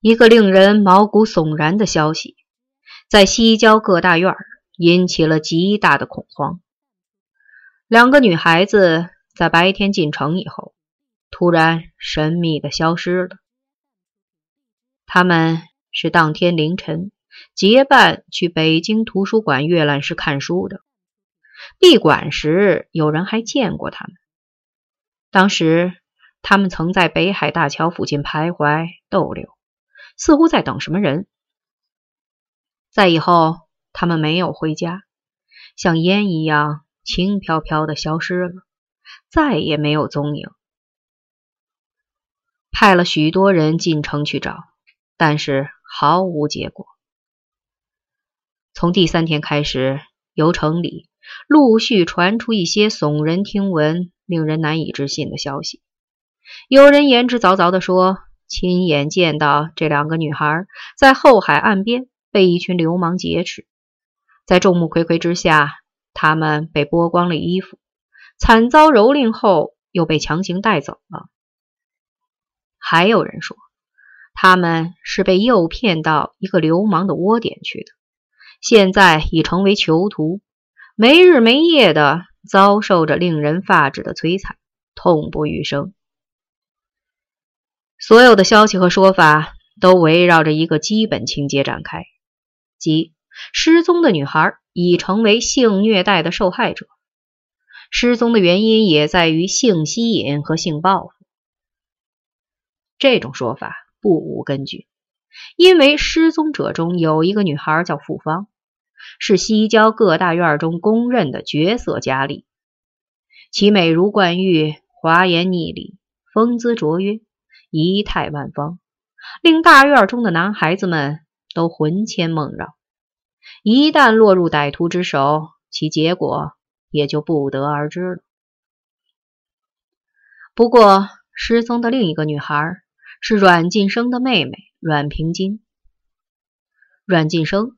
一个令人毛骨悚然的消息，在西郊各大院引起了极大的恐慌。两个女孩子在白天进城以后，突然神秘的消失了。他们是当天凌晨结伴去北京图书馆阅览室看书的。闭馆时，有人还见过他们。当时，他们曾在北海大桥附近徘徊逗留，似乎在等什么人。在以后，他们没有回家，像烟一样轻飘飘的消失了，再也没有踪影。派了许多人进城去找，但是毫无结果。从第三天开始，由城里。陆续传出一些耸人听闻、令人难以置信的消息。有人言之凿凿地说，亲眼见到这两个女孩在后海岸边被一群流氓劫持，在众目睽睽之下，她们被剥光了衣服，惨遭蹂躏后又被强行带走了。还有人说，他们是被诱骗到一个流氓的窝点去的，现在已成为囚徒。没日没夜的遭受着令人发指的摧残，痛不欲生。所有的消息和说法都围绕着一个基本情节展开，即失踪的女孩已成为性虐待的受害者，失踪的原因也在于性吸引和性报复。这种说法不无根据，因为失踪者中有一个女孩叫傅芳。是西郊各大院中公认的绝色佳丽，其美如冠玉，华颜逆理，风姿卓约，仪态万方，令大院中的男孩子们都魂牵梦绕。一旦落入歹徒之手，其结果也就不得而知了。不过，失踪的另一个女孩是阮晋生的妹妹阮平金。阮晋生。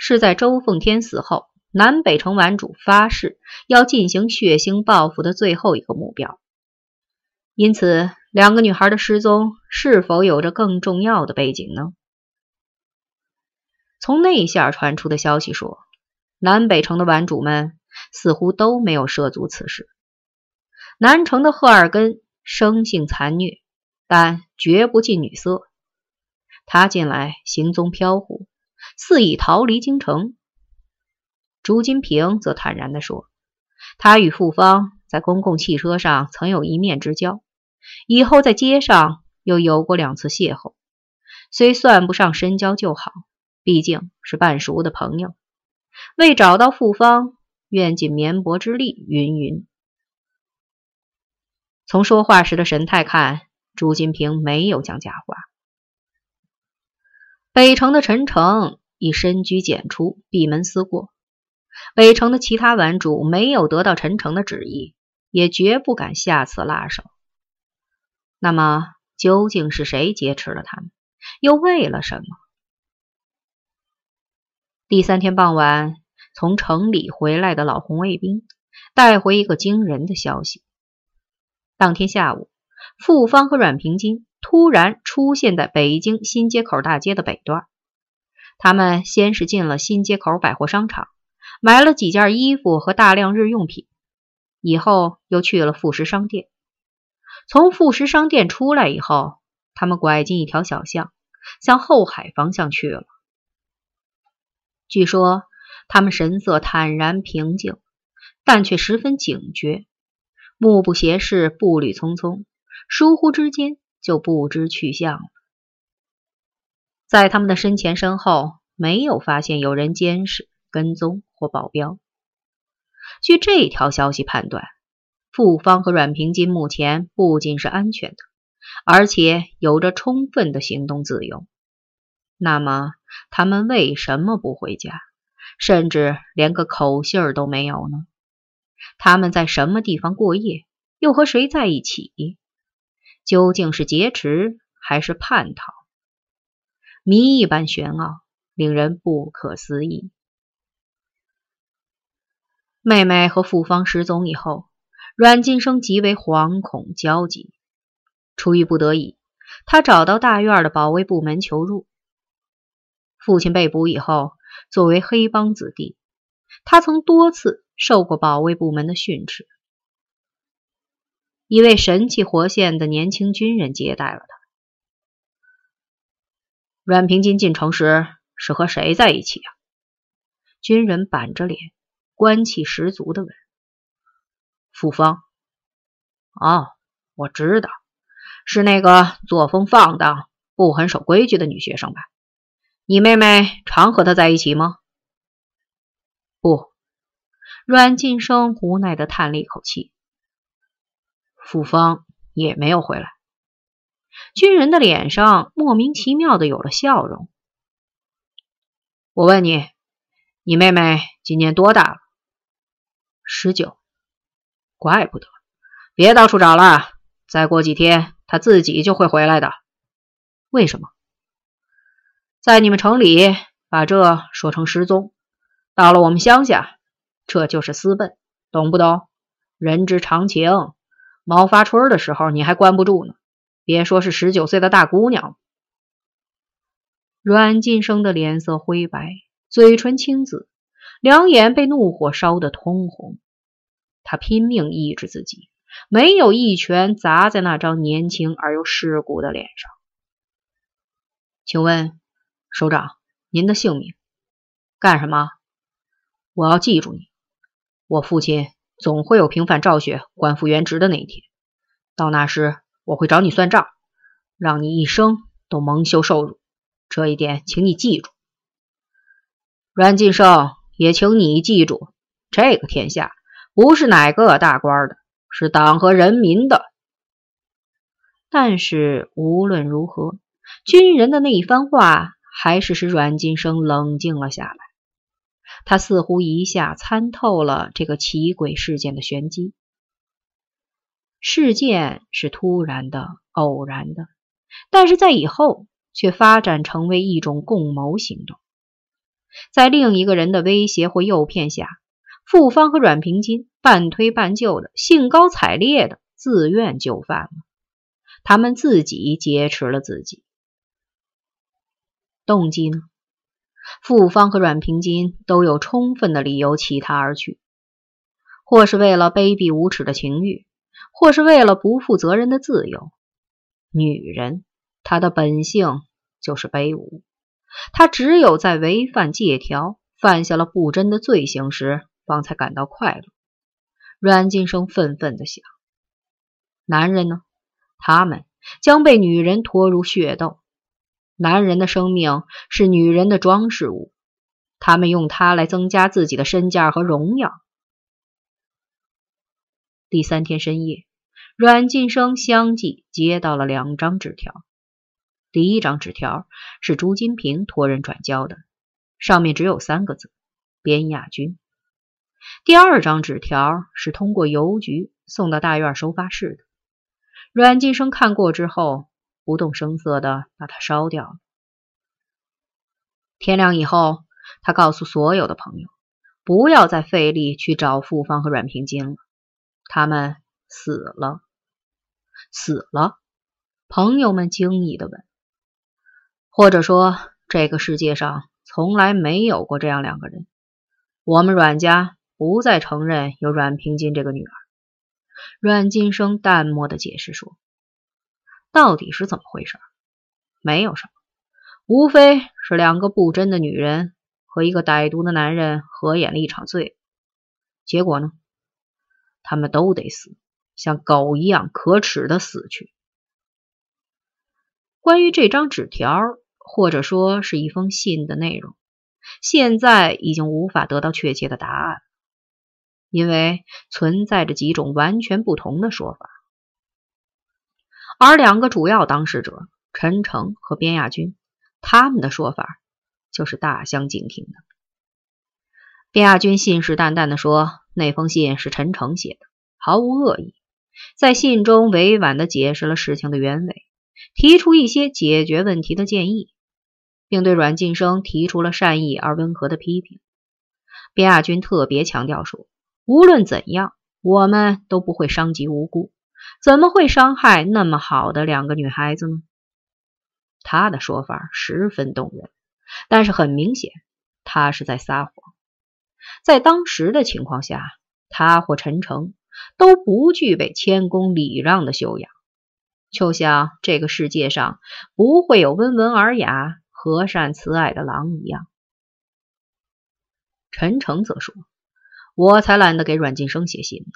是在周凤天死后，南北城顽主发誓要进行血腥报复的最后一个目标。因此，两个女孩的失踪是否有着更重要的背景呢？从内线传出的消息说，南北城的顽主们似乎都没有涉足此事。南城的赫尔根生性残虐，但绝不近女色。他近来行踪飘忽。似已逃离京城，朱金平则坦然地说：“他与傅芳在公共汽车上曾有一面之交，以后在街上又有过两次邂逅，虽算不上深交就好，毕竟是半熟的朋友。为找到复方，愿尽绵薄之力。”云云。从说话时的神态看，朱金平没有讲假话。北城的陈诚已深居简出，闭门思过。北城的其他顽主没有得到陈诚的旨意，也绝不敢下此辣手。那么，究竟是谁劫持了他们？又为了什么？第三天傍晚，从城里回来的老红卫兵带回一个惊人的消息：当天下午，傅芳和阮平金。突然出现在北京新街口大街的北段。他们先是进了新街口百货商场，买了几件衣服和大量日用品，以后又去了副食商店。从副食商店出来以后，他们拐进一条小巷，向后海方向去了。据说他们神色坦然平静，但却十分警觉，目不斜视，步履匆匆，疏忽之间。就不知去向了。在他们的身前身后，没有发现有人监视、跟踪或保镖。据这条消息判断，傅芳和阮平金目前不仅是安全的，而且有着充分的行动自由。那么，他们为什么不回家，甚至连个口信儿都没有呢？他们在什么地方过夜？又和谁在一起？究竟是劫持还是叛逃？谜一般玄奥，令人不可思议。妹妹和傅芳失踪以后，阮晋生极为惶恐焦急。出于不得已，他找到大院的保卫部门求助。父亲被捕以后，作为黑帮子弟，他曾多次受过保卫部门的训斥。一位神气活现的年轻军人接待了他。阮平金进城时是和谁在一起啊？军人板着脸，官气十足的问。傅芳。哦，我知道，是那个作风放荡、不很守规矩的女学生吧？你妹妹常和他在一起吗？不。阮晋生无奈的叹了一口气。傅芳也没有回来。军人的脸上莫名其妙的有了笑容。我问你，你妹妹今年多大了？十九。怪不得。别到处找了，再过几天他自己就会回来的。为什么？在你们城里把这说成失踪，到了我们乡下，这就是私奔，懂不懂？人之常情。毛发春的时候你还关不住呢，别说是十九岁的大姑娘。阮晋生的脸色灰白，嘴唇青紫，两眼被怒火烧得通红，他拼命抑制自己。没有一拳砸在那张年轻而又世故的脸上。请问首长，您的姓名？干什么？我要记住你。我父亲总会有平反赵雪、官复原职的那一天，到那时我会找你算账，让你一生都蒙羞受辱。这一点，请你记住。阮晋生，也请你记住，这个天下不是哪个大官的。是党和人民的，但是无论如何，军人的那一番话还是使阮晋生冷静了下来。他似乎一下参透了这个奇诡事件的玄机。事件是突然的、偶然的，但是在以后却发展成为一种共谋行动。在另一个人的威胁或诱骗下。傅芳和阮平金半推半就的，兴高采烈的自愿就范了。他们自己劫持了自己。动机呢？傅芳和阮平金都有充分的理由弃他而去，或是为了卑鄙无耻的情欲，或是为了不负责任的自由。女人，她的本性就是卑污，她只有在违反借条、犯下了不贞的罪行时。方才感到快乐。阮晋生愤愤地想：男人呢？他们将被女人拖入血斗。男人的生命是女人的装饰物，他们用它来增加自己的身价和荣耀。第三天深夜，阮晋生相继接到了两张纸条。第一张纸条是朱金平托人转交的，上面只有三个字：边亚军。第二张纸条是通过邮局送到大院收发室的。阮晋生看过之后，不动声色的把它烧掉了。天亮以后，他告诉所有的朋友，不要再费力去找傅芳和阮平金了，他们死了，死了。朋友们惊异的问：“或者说，这个世界上从来没有过这样两个人？我们阮家。”不再承认有阮平金这个女儿。阮金生淡漠的解释说：“到底是怎么回事？没有什么，无非是两个不贞的女人和一个歹毒的男人合演了一场罪。结果呢？他们都得死，像狗一样可耻的死去。”关于这张纸条，或者说是一封信的内容，现在已经无法得到确切的答案。因为存在着几种完全不同的说法，而两个主要当事者陈诚和边亚军，他们的说法就是大相径庭的。边亚军信誓旦旦地说，那封信是陈诚写的，毫无恶意，在信中委婉地解释了事情的原委，提出一些解决问题的建议，并对阮晋生提出了善意而温和的批评。边亚军特别强调说。无论怎样，我们都不会伤及无辜。怎么会伤害那么好的两个女孩子呢？他的说法十分动人，但是很明显，他是在撒谎。在当时的情况下，他或陈诚都不具备谦恭礼让的修养，就像这个世界上不会有温文尔雅、和善慈爱的狼一样。陈诚则说：“我才懒得给阮晋生写信。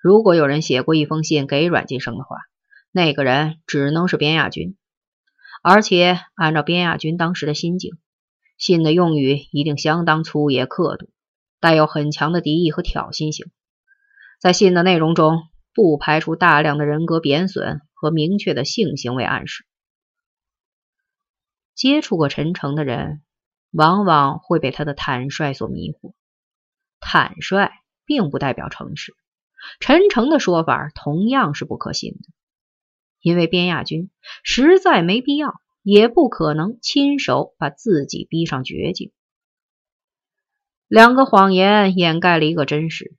如果有人写过一封信给阮晋生的话，那个人只能是边亚军。而且按照边亚军当时的心境，信的用语一定相当粗野刻毒，带有很强的敌意和挑衅性。在信的内容中，不排除大量的人格贬损和明确的性行为暗示。接触过陈诚的人。”往往会被他的坦率所迷惑。坦率并不代表诚实。陈诚的说法同样是不可信的，因为边亚军实在没必要，也不可能亲手把自己逼上绝境。两个谎言掩盖了一个真实。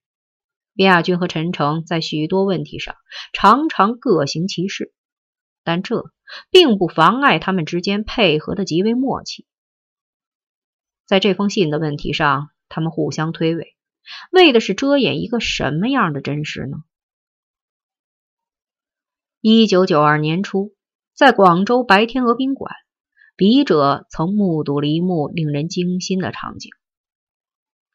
边亚军和陈诚在许多问题上常常各行其事，但这并不妨碍他们之间配合的极为默契。在这封信的问题上，他们互相推诿，为的是遮掩一个什么样的真实呢？一九九二年初，在广州白天鹅宾馆，笔者曾目睹了一幕令人惊心的场景。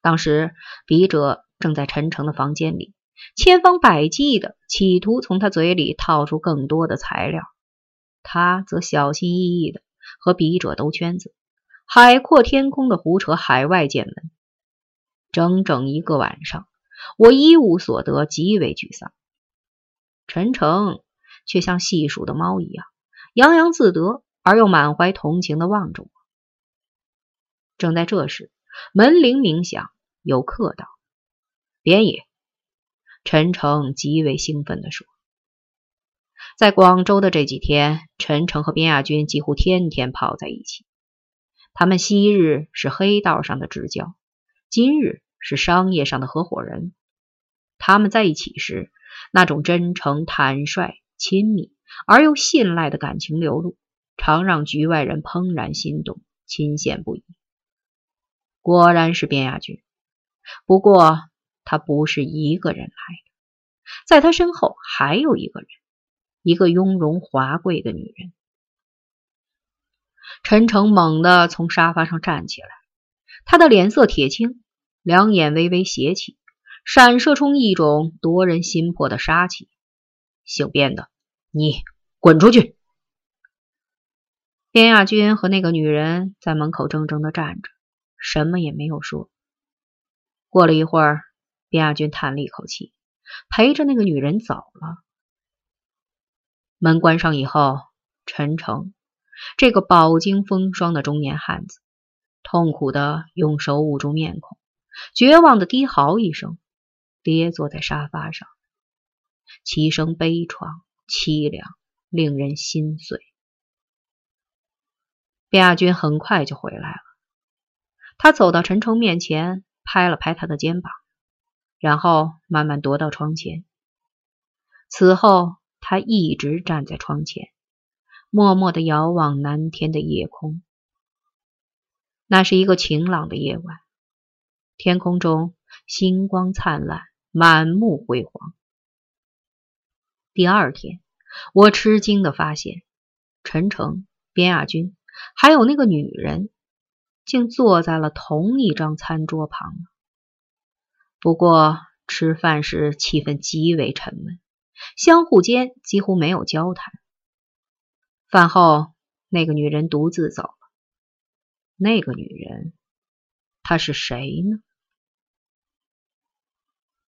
当时，笔者正在陈诚的房间里，千方百计的企图从他嘴里套出更多的材料，他则小心翼翼的和笔者兜圈子。海阔天空的胡扯海外见闻，整整一个晚上，我一无所得，极为沮丧。陈诚却像细数的猫一样，洋洋自得而又满怀同情的望着我。正在这时，门铃鸣响，有客到。边野，陈诚极为兴奋地说：“在广州的这几天，陈诚和边亚军几乎天天泡在一起。”他们昔日是黑道上的至交，今日是商业上的合伙人。他们在一起时，那种真诚、坦率、亲密而又信赖的感情流露，常让局外人怦然心动、钦羡不已。果然是边亚军，不过他不是一个人来的，在他身后还有一个人，一个雍容华贵的女人。陈诚猛地从沙发上站起来，他的脸色铁青，两眼微微斜起，闪射出一种夺人心魄的杀气。姓卞的，你滚出去！边亚军和那个女人在门口怔怔的站着，什么也没有说。过了一会儿，边亚军叹了一口气，陪着那个女人走了。门关上以后，陈诚。这个饱经风霜的中年汉子，痛苦的用手捂住面孔，绝望的低嚎一声，跌坐在沙发上，其声悲怆凄凉，令人心碎。亚军很快就回来了，他走到陈诚面前，拍了拍他的肩膀，然后慢慢踱到窗前。此后，他一直站在窗前。默默的遥望南天的夜空。那是一个晴朗的夜晚，天空中星光灿烂，满目辉煌。第二天，我吃惊的发现，陈诚、边亚军还有那个女人，竟坐在了同一张餐桌旁。不过，吃饭时气氛极为沉闷，相互间几乎没有交谈。饭后，那个女人独自走。那个女人，她是谁呢？